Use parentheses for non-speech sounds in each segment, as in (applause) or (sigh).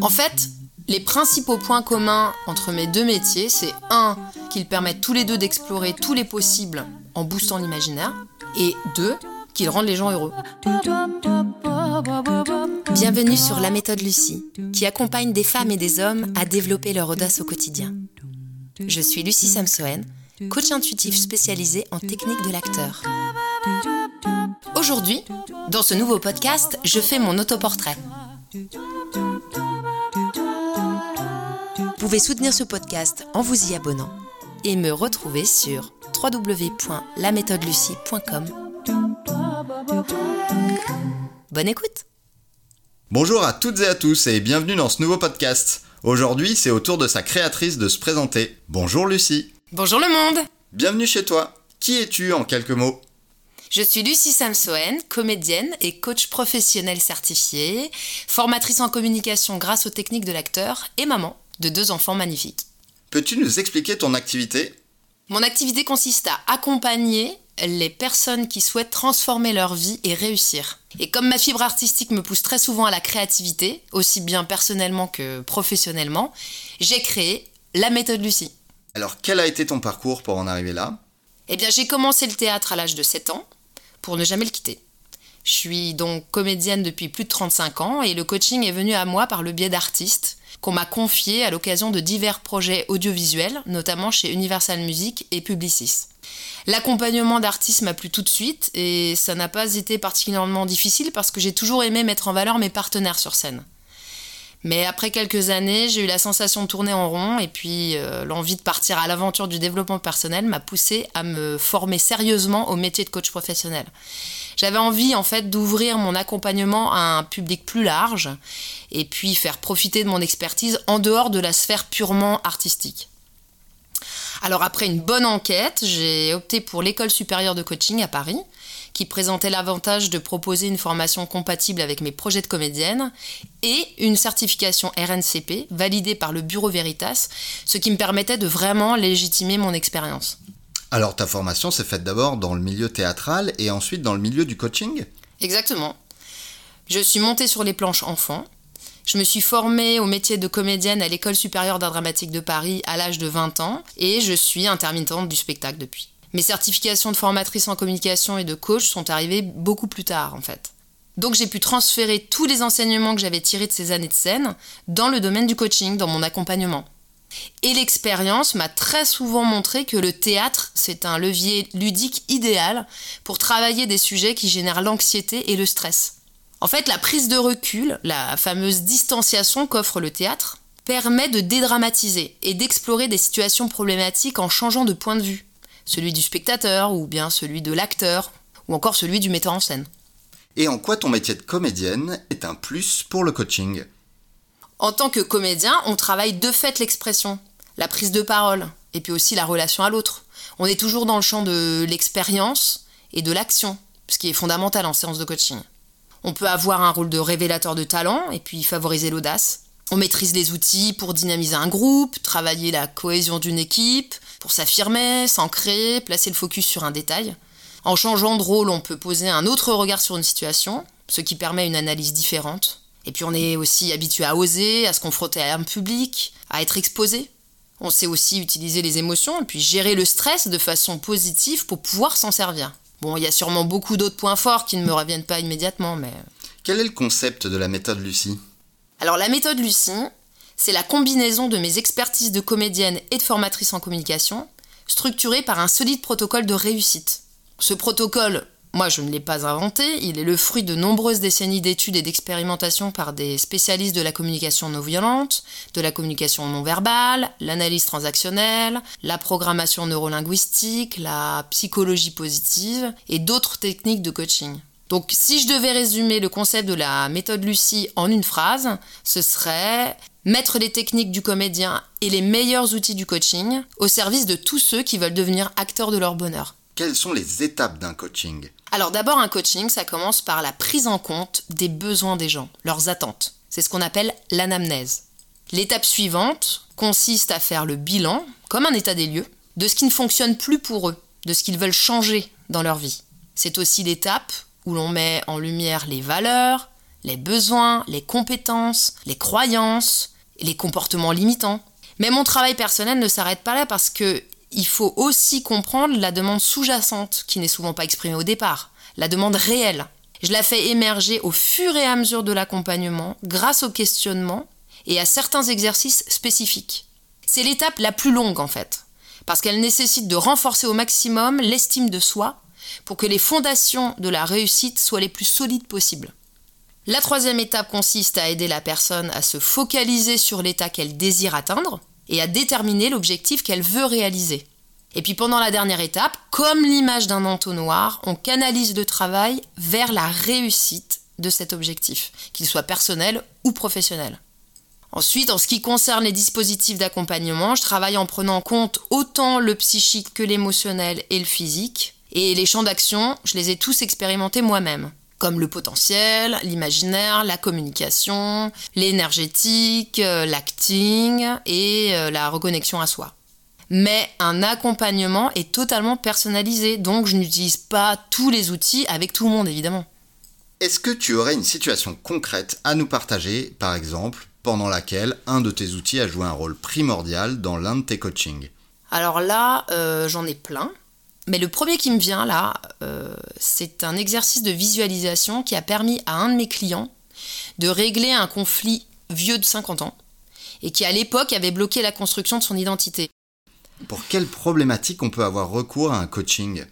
En fait, les principaux points communs entre mes deux métiers, c'est un, qu'ils permettent tous les deux d'explorer tous les possibles en boostant l'imaginaire, et deux, qu'ils rendent les gens heureux. Bienvenue sur La méthode Lucie, qui accompagne des femmes et des hommes à développer leur audace au quotidien. Je suis Lucie Samsoen, coach intuitif spécialisé en technique de l'acteur. Aujourd'hui, dans ce nouveau podcast, je fais mon autoportrait. Vous pouvez soutenir ce podcast en vous y abonnant et me retrouver sur www.laméthodelucie.com. Bonne écoute Bonjour à toutes et à tous et bienvenue dans ce nouveau podcast. Aujourd'hui, c'est au tour de sa créatrice de se présenter. Bonjour Lucie. Bonjour le monde Bienvenue chez toi. Qui es-tu en quelques mots? Je suis Lucie Samsoen, comédienne et coach professionnel certifié, formatrice en communication grâce aux techniques de l'acteur et maman de deux enfants magnifiques. Peux-tu nous expliquer ton activité? Mon activité consiste à accompagner les personnes qui souhaitent transformer leur vie et réussir. Et comme ma fibre artistique me pousse très souvent à la créativité, aussi bien personnellement que professionnellement, j'ai créé la méthode Lucie. Alors, quel a été ton parcours pour en arriver là? Eh bien, j'ai commencé le théâtre à l'âge de 7 ans pour ne jamais le quitter. Je suis donc comédienne depuis plus de 35 ans et le coaching est venu à moi par le biais d'artistes qu'on m'a confiés à l'occasion de divers projets audiovisuels, notamment chez Universal Music et Publicis. L'accompagnement d'artistes m'a plu tout de suite et ça n'a pas été particulièrement difficile parce que j'ai toujours aimé mettre en valeur mes partenaires sur scène. Mais après quelques années, j'ai eu la sensation de tourner en rond et puis euh, l'envie de partir à l'aventure du développement personnel m'a poussé à me former sérieusement au métier de coach professionnel. J'avais envie en fait d'ouvrir mon accompagnement à un public plus large et puis faire profiter de mon expertise en dehors de la sphère purement artistique. Alors après une bonne enquête, j'ai opté pour l'école supérieure de coaching à Paris, qui présentait l'avantage de proposer une formation compatible avec mes projets de comédienne et une certification RNCP validée par le Bureau Veritas, ce qui me permettait de vraiment légitimer mon expérience. Alors, ta formation s'est faite d'abord dans le milieu théâtral et ensuite dans le milieu du coaching? Exactement. Je suis montée sur les planches enfants. Je me suis formée au métier de comédienne à l'École supérieure d'art dramatique de Paris à l'âge de 20 ans et je suis intermittente du spectacle depuis. Mes certifications de formatrice en communication et de coach sont arrivées beaucoup plus tard en fait. Donc j'ai pu transférer tous les enseignements que j'avais tirés de ces années de scène dans le domaine du coaching, dans mon accompagnement. Et l'expérience m'a très souvent montré que le théâtre, c'est un levier ludique idéal pour travailler des sujets qui génèrent l'anxiété et le stress. En fait, la prise de recul, la fameuse distanciation qu'offre le théâtre, permet de dédramatiser et d'explorer des situations problématiques en changeant de point de vue, celui du spectateur ou bien celui de l'acteur ou encore celui du metteur en scène. Et en quoi ton métier de comédienne est un plus pour le coaching? En tant que comédien, on travaille de fait l'expression, la prise de parole et puis aussi la relation à l'autre. On est toujours dans le champ de l'expérience et de l'action, ce qui est fondamental en séance de coaching. On peut avoir un rôle de révélateur de talent et puis favoriser l'audace. On maîtrise les outils pour dynamiser un groupe, travailler la cohésion d'une équipe, pour s'affirmer, s'ancrer, placer le focus sur un détail. En changeant de rôle, on peut poser un autre regard sur une situation, ce qui permet une analyse différente. Et puis on est aussi habitué à oser, à se confronter à un public, à être exposé. On sait aussi utiliser les émotions et puis gérer le stress de façon positive pour pouvoir s'en servir. Bon, il y a sûrement beaucoup d'autres points forts qui ne me reviennent pas immédiatement, mais... Quel est le concept de la méthode Lucie? Alors la méthode Lucie, c'est la combinaison de mes expertises de comédienne et de formatrice en communication, structurée par un solide protocole de réussite. Ce protocole, moi je ne l'ai pas inventé, il est le fruit de nombreuses décennies d'études et d'expérimentation par des spécialistes de la communication non violente, de la communication non verbale, l'analyse transactionnelle, la programmation neurolinguistique, la psychologie positive et d'autres techniques de coaching. Donc si je devais résumer le concept de la méthode Lucie en une phrase, ce serait mettre les techniques du comédien et les meilleurs outils du coaching au service de tous ceux qui veulent devenir acteurs de leur bonheur. Quelles sont les étapes d'un coaching? Alors d'abord un coaching, ça commence par la prise en compte des besoins des gens, leurs attentes. C'est ce qu'on appelle l'anamnèse. L'étape suivante consiste à faire le bilan, comme un état des lieux, de ce qui ne fonctionne plus pour eux, de ce qu'ils veulent changer dans leur vie. C'est aussi l'étape où l'on met en lumière les valeurs, les besoins, les compétences, les croyances, les comportements limitants. Mais mon travail personnel ne s'arrête pas là parce que il faut aussi comprendre la demande sous-jacente qui n'est souvent pas exprimée au départ, la demande réelle. Je la fais émerger au fur et à mesure de l'accompagnement grâce au questionnement et à certains exercices spécifiques. C'est l'étape la plus longue en fait, parce qu'elle nécessite de renforcer au maximum l'estime de soi pour que les fondations de la réussite soient les plus solides possibles. La troisième étape consiste à aider la personne à se focaliser sur l'état qu'elle désire atteindre et à déterminer l'objectif qu'elle veut réaliser. Et puis pendant la dernière étape, comme l'image d'un entonnoir, on canalise le travail vers la réussite de cet objectif, qu'il soit personnel ou professionnel. Ensuite, en ce qui concerne les dispositifs d'accompagnement, je travaille en prenant en compte autant le psychique que l'émotionnel et le physique. Et les champs d'action, je les ai tous expérimentés moi-même comme le potentiel, l'imaginaire, la communication, l'énergétique, euh, l'acting et euh, la reconnexion à soi. Mais un accompagnement est totalement personnalisé, donc je n'utilise pas tous les outils avec tout le monde évidemment. Est-ce que tu aurais une situation concrète à nous partager, par exemple, pendant laquelle un de tes outils a joué un rôle primordial dans l'un de tes coachings? Alors là, euh, j'en ai plein. Mais le premier qui me vient là, euh, c'est un exercice de visualisation qui a permis à un de mes clients de régler un conflit vieux de 50 ans et qui à l'époque avait bloqué la construction de son identité. Pour quelle problématique on peut avoir recours à un coaching?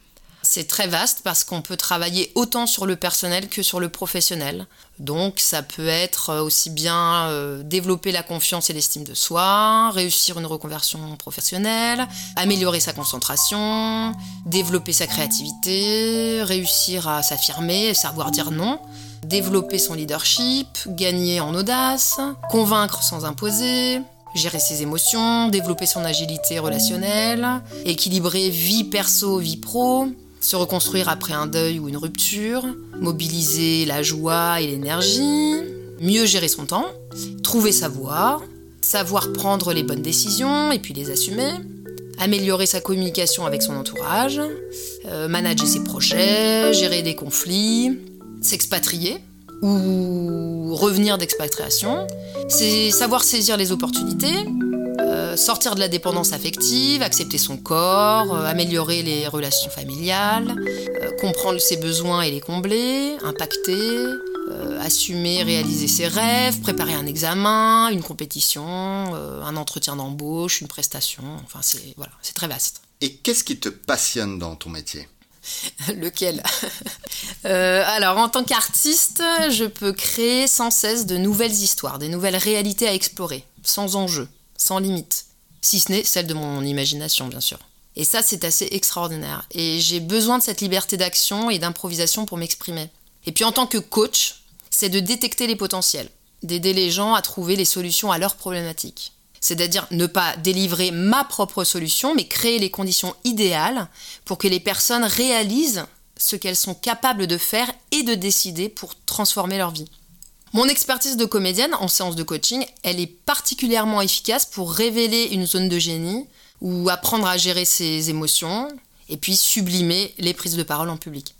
C'est très vaste parce qu'on peut travailler autant sur le personnel que sur le professionnel. Donc ça peut être euh, aussi bien euh, développer la confiance et l'estime de soi, réussir une reconversion professionnelle, améliorer sa concentration, développer sa créativité, réussir à s'affirmer, savoir dire non, développer son leadership, gagner en audace, convaincre sans imposer, gérer ses émotions, développer son agilité relationnelle, équilibrer vie perso, vie pro, se reconstruire après un deuil ou une rupture, mobiliser la joie et l'énergie, mieux gérer son temps, trouver sa voie, savoir prendre les bonnes décisions et puis les assumer, améliorer sa communication avec son entourage, euh, manager ses projets, gérer des conflits, s'expatrier ou revenir d'expatriation, c'est savoir saisir les opportunités, euh, sortir de la dépendance affective, accepter son corps, euh, améliorer les relations familiales, euh, comprendre ses besoins et les combler, impacter, assumer, réaliser ses rêves, préparer un examen, une compétition, un entretien d'embauche, une prestation. Enfin, c'est voilà, c'est très vaste. Et qu'est-ce qui te passionne dans ton métier? (laughs) Lequel? (laughs) Alors, en tant qu'artiste, je peux créer sans cesse de nouvelles histoires, des nouvelles réalités à explorer, sans enjeu sans limite. Si ce n'est celle de mon imagination, bien sûr. Et ça, c'est assez extraordinaire. Et j'ai besoin de cette liberté d'action et d'improvisation pour m'exprimer. Et puis en tant que coach, c'est de détecter les potentiels, d'aider les gens à trouver les solutions à leurs problématiques. C'est-à-dire ne pas délivrer ma propre solution, mais créer les conditions idéales pour que les personnes réalisent ce qu'elles sont capables de faire et de décider pour transformer leur vie. Mon expertise de comédienne en séance de coaching, elle est particulièrement efficace pour révéler une zone de génie ou apprendre à gérer ses émotions et puis sublimer les prises de parole en public.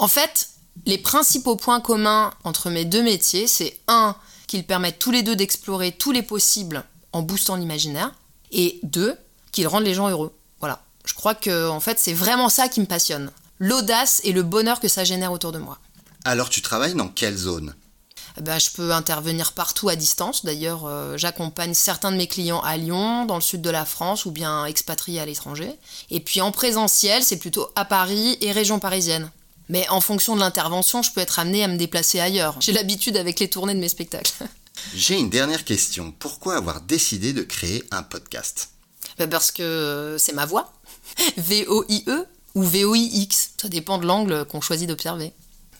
En fait, les principaux points communs entre mes deux métiers, c'est un, qu'ils permettent tous les deux d'explorer tous les possibles en boostant l'imaginaire, et deux, qu'ils rendent les gens heureux. Voilà. Je crois que en fait, c'est vraiment ça qui me passionne. L'audace et le bonheur que ça génère autour de moi. Alors tu travailles dans quelle zone? Eh ben, je peux intervenir partout à distance. D'ailleurs, euh, j'accompagne certains de mes clients à Lyon, dans le sud de la France, ou bien expatriés à l'étranger. Et puis en présentiel, c'est plutôt à Paris et région parisienne. Mais en fonction de l'intervention, je peux être amené à me déplacer ailleurs. J'ai l'habitude avec les tournées de mes spectacles. (laughs) J'ai une dernière question. Pourquoi avoir décidé de créer un podcast? Ben Parce que c'est ma voix. (laughs) V-O-I-E ou V-O-I-X. Ça dépend de l'angle qu'on choisit d'observer.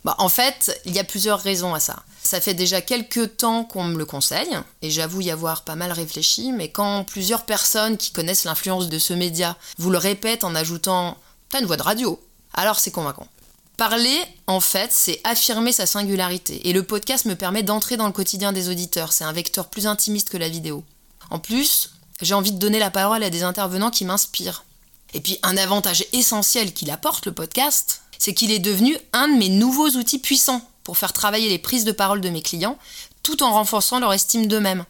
Bah, en fait, il y a plusieurs raisons à ça. Ça fait déjà quelques temps qu'on me le conseille, et j'avoue y avoir pas mal réfléchi, mais quand plusieurs personnes qui connaissent l'influence de ce média vous le répètent en ajoutant T'as une voix de radio, alors c'est convaincant. Parler, en fait, c'est affirmer sa singularité, et le podcast me permet d'entrer dans le quotidien des auditeurs, c'est un vecteur plus intimiste que la vidéo. En plus, j'ai envie de donner la parole à des intervenants qui m'inspirent. Et puis un avantage essentiel qu'il apporte le podcast, c'est qu'il est devenu un de mes nouveaux outils puissants pour faire travailler les prises de parole de mes clients tout en renforçant leur estime d'eux-mêmes.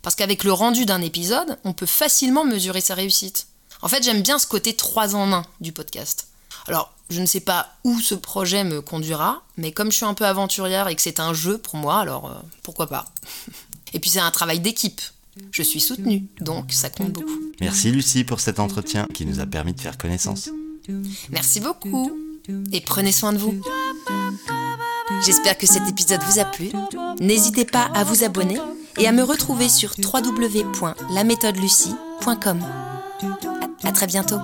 Parce qu'avec le rendu d'un épisode, on peut facilement mesurer sa réussite. En fait, j'aime bien ce côté 3 en 1 du podcast. Alors, je ne sais pas où ce projet me conduira, mais comme je suis un peu aventurière et que c'est un jeu pour moi, alors euh, pourquoi pas (laughs) Et puis c'est un travail d'équipe. Je suis soutenue, donc ça compte beaucoup. Merci Lucie pour cet entretien qui nous a permis de faire connaissance. Merci beaucoup et prenez soin de vous. J'espère que cet épisode vous a plu. N'hésitez pas à vous abonner et à me retrouver sur www.laméthodelucie.com. À très bientôt.